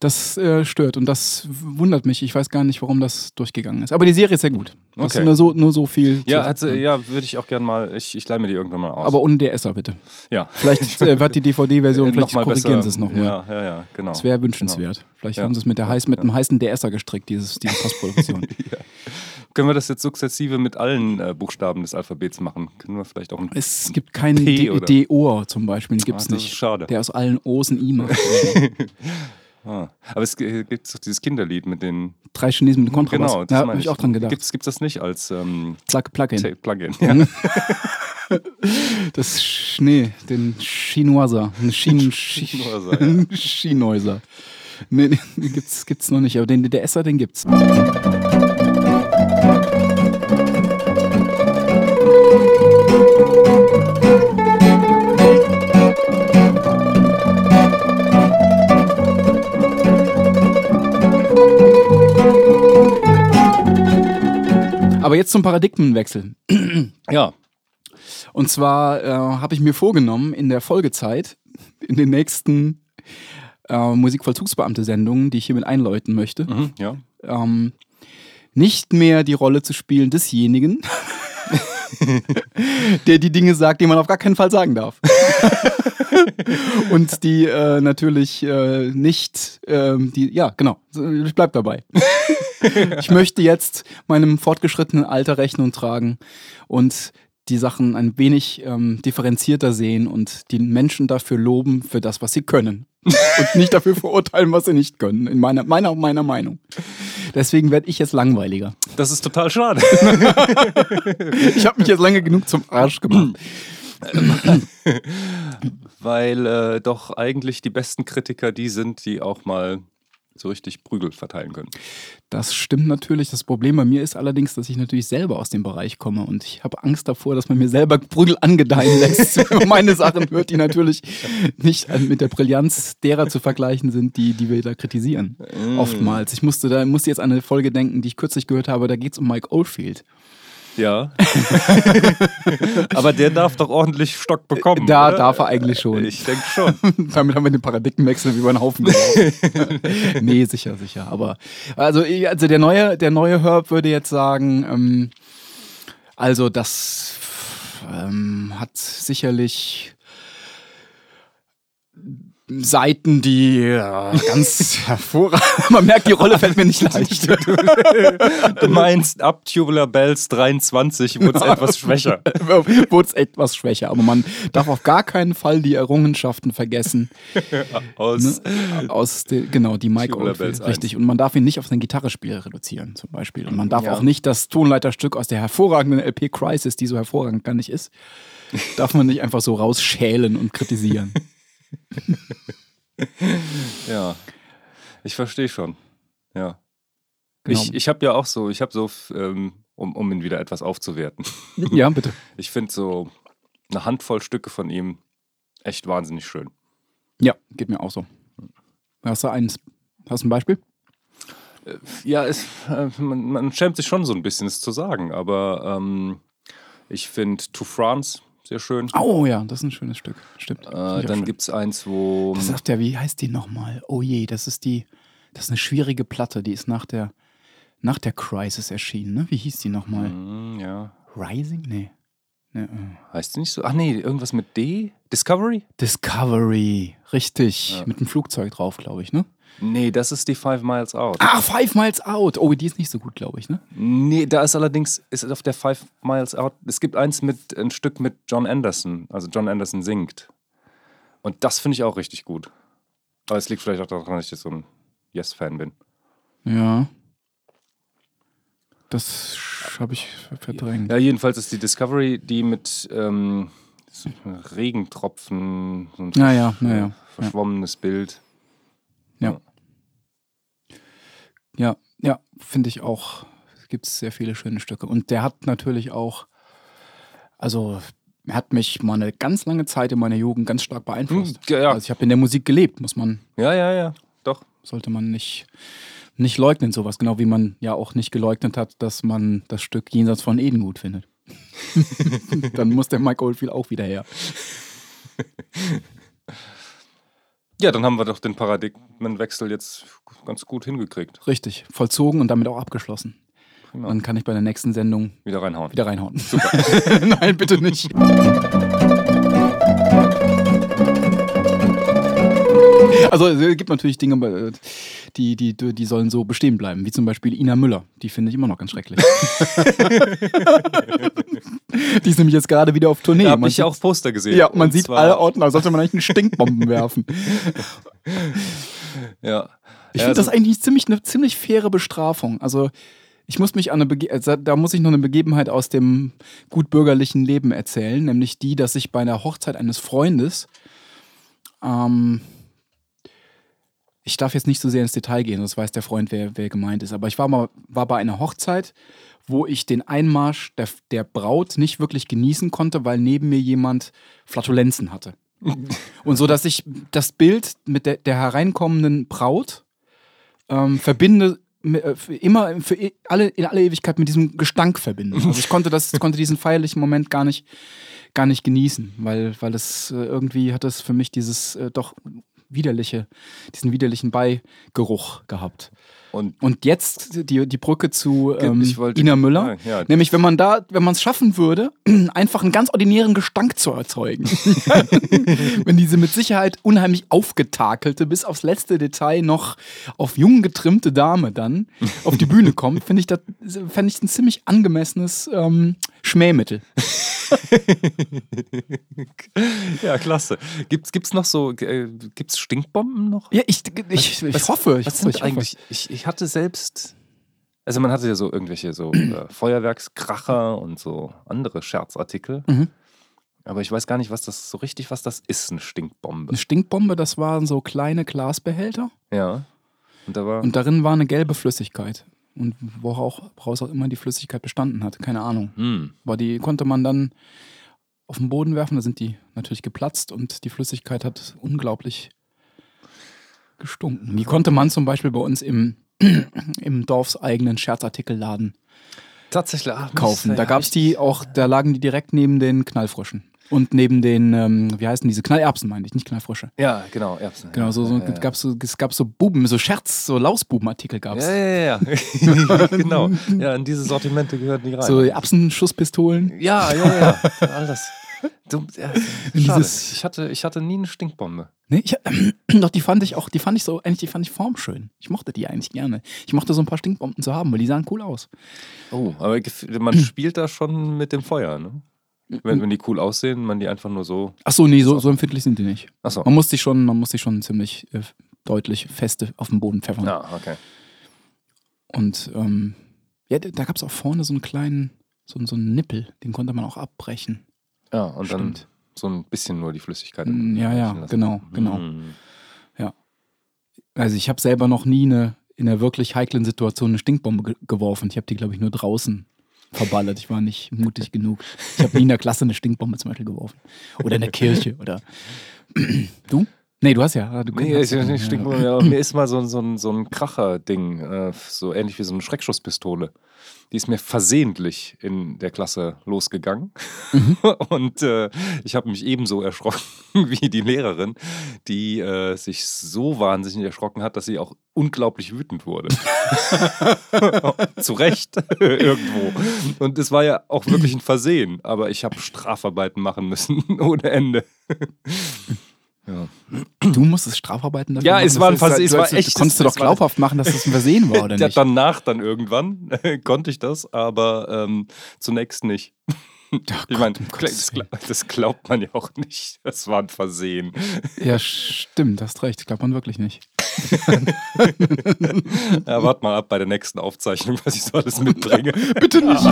Das äh, stört und das wundert mich. Ich weiß gar nicht, warum das durchgegangen ist. Aber die Serie ist sehr gut. Das Okay. nur so, nur so viel. Ja, hat, sagen. ja würde ich auch gern mal, ich, ich leih mir die irgendwann mal aus. Aber ohne DSer bitte. ja. Vielleicht äh, wird die DVD-Version, vielleicht Noch mal korrigieren besser. sie es nochmal. Ja, ja, ja, genau. Das wäre wünschenswert. Vielleicht Ja. haben sie es mit, der heiß, mit einem heißen DSer gestrickt, dieses, diese Postproduktion. Können wir das jetzt sukzessive mit allen äh, Buchstaben des Alphabets machen? Können wir vielleicht auch ein. es gibt keinen D-Ohr zum Beispiel, den gibt Ah, es ist nicht. schade. Der aus allen O's ein I macht. Ah. Aber es gibt doch dieses Kinderlied mit den. Drei Chinesen mit dem Kontrabass. Genau, das da habe ich auch dran gedacht. Gibt es das nicht als ähm, Plug, Plugin. Plugin? Ja. Das Schnee, den Chinoiser. Ein Schien, Chinoiser, Chineuser. Nee, nee, den gibt's, gibt's noch nicht, aber den DSer, den gibt's. Aber jetzt zum Paradigmenwechsel. ja. Und zwar äh, habe ich mir vorgenommen, in der Folgezeit, in den nächsten äh, Musikvollzugsbeamte-Sendungen, die ich hiermit einläuten möchte, Mhm, ja. ähm, nicht mehr die Rolle zu spielen desjenigen, der die Dinge sagt, die man auf gar keinen Fall sagen darf. Und die äh, natürlich äh, nicht, ähm, die, ja, genau, ich bleib dabei. ich möchte jetzt meinem fortgeschrittenen Alter Rechnung tragen und die Sachen ein wenig ähm, differenzierter sehen und die Menschen dafür loben für das, was sie können. und nicht dafür verurteilen, was sie nicht können, in meiner, meiner, meiner Meinung. Deswegen werde ich jetzt langweiliger. Das ist total schade. Ich habe mich jetzt lange genug zum Arsch gemacht. Weil äh, doch eigentlich die besten Kritiker die sind, die auch mal so richtig Prügel verteilen können. Das stimmt natürlich. Das Problem bei mir ist allerdings, dass ich natürlich selber aus dem Bereich komme und ich habe Angst davor, dass man mir selber Prügel angedeihen lässt. Meine Sachen hört, die natürlich nicht mit der Brillanz derer zu vergleichen sind, die, die wir da kritisieren. Oftmals. Ich musste da musste jetzt an eine Folge denken, die ich kürzlich gehört habe, da geht es um Mike Oldfield. Ja. Aber der darf doch ordentlich Stock bekommen. Da oder? darf er eigentlich schon. Ich denke schon. Damit haben wir den Paradigmenwechsel über den Haufen geworfen. nee, sicher, sicher. Aber also, also der neue, der neue Herb würde jetzt sagen, ähm, also das ähm, hat sicherlich Seiten, die äh, ganz hervorragend. Man merkt, die Rolle fällt mir nicht leicht. Du meinst, ab Tubular Bells 23 wurde es etwas schwächer. Wurde es etwas schwächer, aber man darf auf gar keinen Fall die Errungenschaften vergessen. Aus, Ne? Aus de, genau, die Mike Tubular Oldfield, Bells 1. richtig. Und man darf ihn nicht auf sein Gitarrespiel reduzieren, zum Beispiel. Und man darf Ja. auch nicht das Tonleiterstück aus der hervorragenden LP Crisis, die so hervorragend gar nicht ist, darf man nicht einfach so rausschälen und kritisieren. Ja. Ich verstehe schon. Ja. Genau. Ich, ich habe ja auch so, ich habe so, ähm, um, um ihn wieder etwas aufzuwerten. ja, bitte. Ich finde so eine Handvoll Stücke von ihm echt wahnsinnig schön. Ja, geht mir auch so. Hast du eins? Hast du ein Beispiel? Ja, es, äh, man, man schämt sich schon so ein bisschen, es zu sagen, aber ähm, ich finde To France sehr schön. Oh ja, das ist ein schönes Stück. Stimmt. Äh, dann gibt es eins, wo. Das sagt ja, wie heißt die nochmal? Oh je, das ist die, das ist eine schwierige Platte, die ist nach der, nach der Crisis erschienen, ne? Wie hieß die nochmal? Hm, ja. Rising? Nee. nee äh. Heißt die nicht so? Ach nee, irgendwas mit D? Discovery? Discovery, richtig. Ja. Mit dem Flugzeug drauf, glaube ich, ne? Nee, das ist die Five Miles Out. Ah, Five Miles Out. Oh, die ist nicht so gut, glaube ich, ne? Nee, da ist allerdings, ist auf der Five Miles Out, es gibt eins mit, ein Stück mit John Anderson, also John Anderson singt. Und das finde ich auch richtig gut. Aber es liegt vielleicht auch daran, dass ich jetzt so ein Yes-Fan bin. Ja. Das habe ich verdrängt. Ja, jedenfalls ist die Discovery die mit ähm, Regentropfen, so ein Ja, ja, versch- ja, ja. verschwommenes Bild. Ja. Ja, ja, finde ich auch. Gibt es sehr viele schöne Stücke. Und der hat natürlich auch, also er hat mich mal eine ganz lange Zeit in meiner Jugend ganz stark beeinflusst. Hm, ja, ja. Also ich habe in der Musik gelebt, muss man, Ja, ja, ja, doch. sollte man nicht, nicht leugnen, sowas. Genau wie man ja auch nicht geleugnet hat, dass man das Stück Jenseits von Eden gut findet. Dann muss der Mike Oldfield auch wieder her. Ja, dann haben wir doch den Paradigmenwechsel jetzt ganz gut hingekriegt. Richtig, vollzogen und damit auch abgeschlossen. Prima. Dann kann ich bei der nächsten Sendung Wieder reinhauen. wieder reinhauen. Nein, bitte nicht. Also es gibt natürlich Dinge, äh, die, die, die sollen so bestehen bleiben, wie zum Beispiel Ina Müller. Die finde ich immer noch ganz schrecklich. die ist nämlich jetzt gerade wieder auf Tournee. Da habe ich auch Poster gesehen. Ja, man sieht alle Orten, als sollte man eigentlich einen Stinkbomben werfen. Ja. Ich finde das also- eigentlich ziemlich, eine ziemlich faire Bestrafung. Also ich muss mich an eine Bege also, da muss ich noch eine Begebenheit aus dem gutbürgerlichen Leben erzählen, nämlich die, dass ich bei einer Hochzeit eines Freundes ähm, ich darf jetzt nicht so sehr ins Detail gehen, sonst weiß der Freund, wer, wer gemeint ist. Aber ich war mal war bei einer Hochzeit, wo ich den Einmarsch der, der Braut nicht wirklich genießen konnte, weil neben mir jemand Flatulenzen hatte. Und so, dass ich das Bild mit der, der hereinkommenden Braut ähm, verbinde äh, immer für e- alle in alle Ewigkeit mit diesem Gestank verbinden. Also ich konnte das konnte diesen feierlichen Moment gar nicht gar nicht genießen, weil weil es äh, irgendwie hat es für mich dieses äh, doch widerliche diesen widerlichen Beigeruch gehabt. Und Und jetzt die, die Brücke zu ähm, Ina Müller. Ja, ja. Nämlich, wenn man da, wenn man es schaffen würde, einfach einen ganz ordinären Gestank zu erzeugen. wenn diese mit Sicherheit unheimlich aufgetakelte, bis aufs letzte Detail noch auf jung getrimmte Dame dann auf die Bühne kommt, finde ich das fände ich ein ziemlich angemessenes ähm, Schmähmittel. ja, klasse. Gibt's, gibt's noch so, äh, gibt's Stinkbomben noch? Ja, ich, ich, ich Was- hoffe. Ich Was hoffe, sind ich hoffe. eigentlich, ich, ich hatte selbst, also man hatte ja so irgendwelche so äh, Feuerwerkskracher und so andere Scherzartikel. Mhm. Aber ich weiß gar nicht, was das so richtig, was das ist, eine Stinkbombe. Eine Stinkbombe, das waren so kleine Glasbehälter. Ja. Und da war. Und darin war eine gelbe Flüssigkeit. Und woraus auch immer die Flüssigkeit bestanden hat, keine Ahnung. hm. Aber die konnte man dann auf den Boden werfen, da sind die natürlich geplatzt und die Flüssigkeit hat unglaublich gestunken. Die konnte man zum Beispiel bei uns im, im dorfseigenen Scherzartikelladen Tatsächlich ah, kaufen. Da gab es die auch, da lagen die direkt neben den Knallfröschen. Und neben den, ähm, wie heißen diese? Knallerbsen meine ich, nicht Knallfrösche. Ja, genau. Erbsen. Genau, so, so ja, ja. gab's so, es gab so Buben, so Scherz, so Lausbubenartikel gab es. Ja, ja, ja. genau. Ja, in diese Sortimente gehören die rein. So Erbsenschusspistolen. ja, ja, ja. All das. Du, ja, Ich hatte, ich hatte nie eine Stinkbombe. Nee, ich, doch, die fand ich auch, die fand ich so, eigentlich, die fand ich formschön. Ich mochte die eigentlich gerne. Ich mochte so ein paar Stinkbomben zu haben, weil die sahen cool aus. Oh, aber man spielt da schon mit dem Feuer, ne? Wenn, wenn die cool aussehen, man die einfach nur so. Ach so, nee, so, so empfindlich sind die nicht. Achso. Man muss die schon, man muss die schon ziemlich äh, deutlich feste auf den Boden pfeffern. Ja, okay. Und ähm, ja, da gab es auch vorne so einen kleinen, so, so einen Nippel, den konnte man auch abbrechen. Ja, und dann Stimmt. so ein bisschen nur die Flüssigkeit. Ja, ja, lassen. genau, genau. Mm. Also ich habe selber noch nie eine, in einer wirklich heiklen Situation eine Stinkbombe ge geworfen. Ich habe die, glaube ich, nur draußen verballert. Ich war nicht mutig genug. Ich habe nie in der Klasse eine Stinkbombe zum Beispiel geworfen. Oder in der Kirche. Oder du? Nee, du hast ja. Du Nee, hast ich, ja, ich ja, mir ist mal so, ein- so ein, so ein Kracher-Ding, äh, so ähnlich wie so eine Schreckschusspistole. Die ist mir versehentlich in der Klasse losgegangen. Mhm. Und äh, ich habe mich ebenso erschrocken wie die Lehrerin, die äh, sich so wahnsinnig erschrocken hat, dass sie auch unglaublich wütend wurde. Zu Recht irgendwo. Und es war ja auch wirklich ein Versehen, aber ich habe Strafarbeiten machen müssen ohne Ende. Ja. Du musstest Strafarbeiten dafür Ja, machen. es war ein Das ist- Vers- es du- war du- echt- Konntest du doch glaubhaft machen, dass das ein Versehen war, oder Ja, nicht? danach dann irgendwann konnte ich das, aber ähm, zunächst nicht. Ich meine, das, das glaubt man ja auch nicht. Das war ein Versehen. Ja, stimmt, hast recht. Glaubt man wirklich nicht. Ja, wart mal ab bei der nächsten Aufzeichnung, was ich so alles mitbringe. Bitte nicht.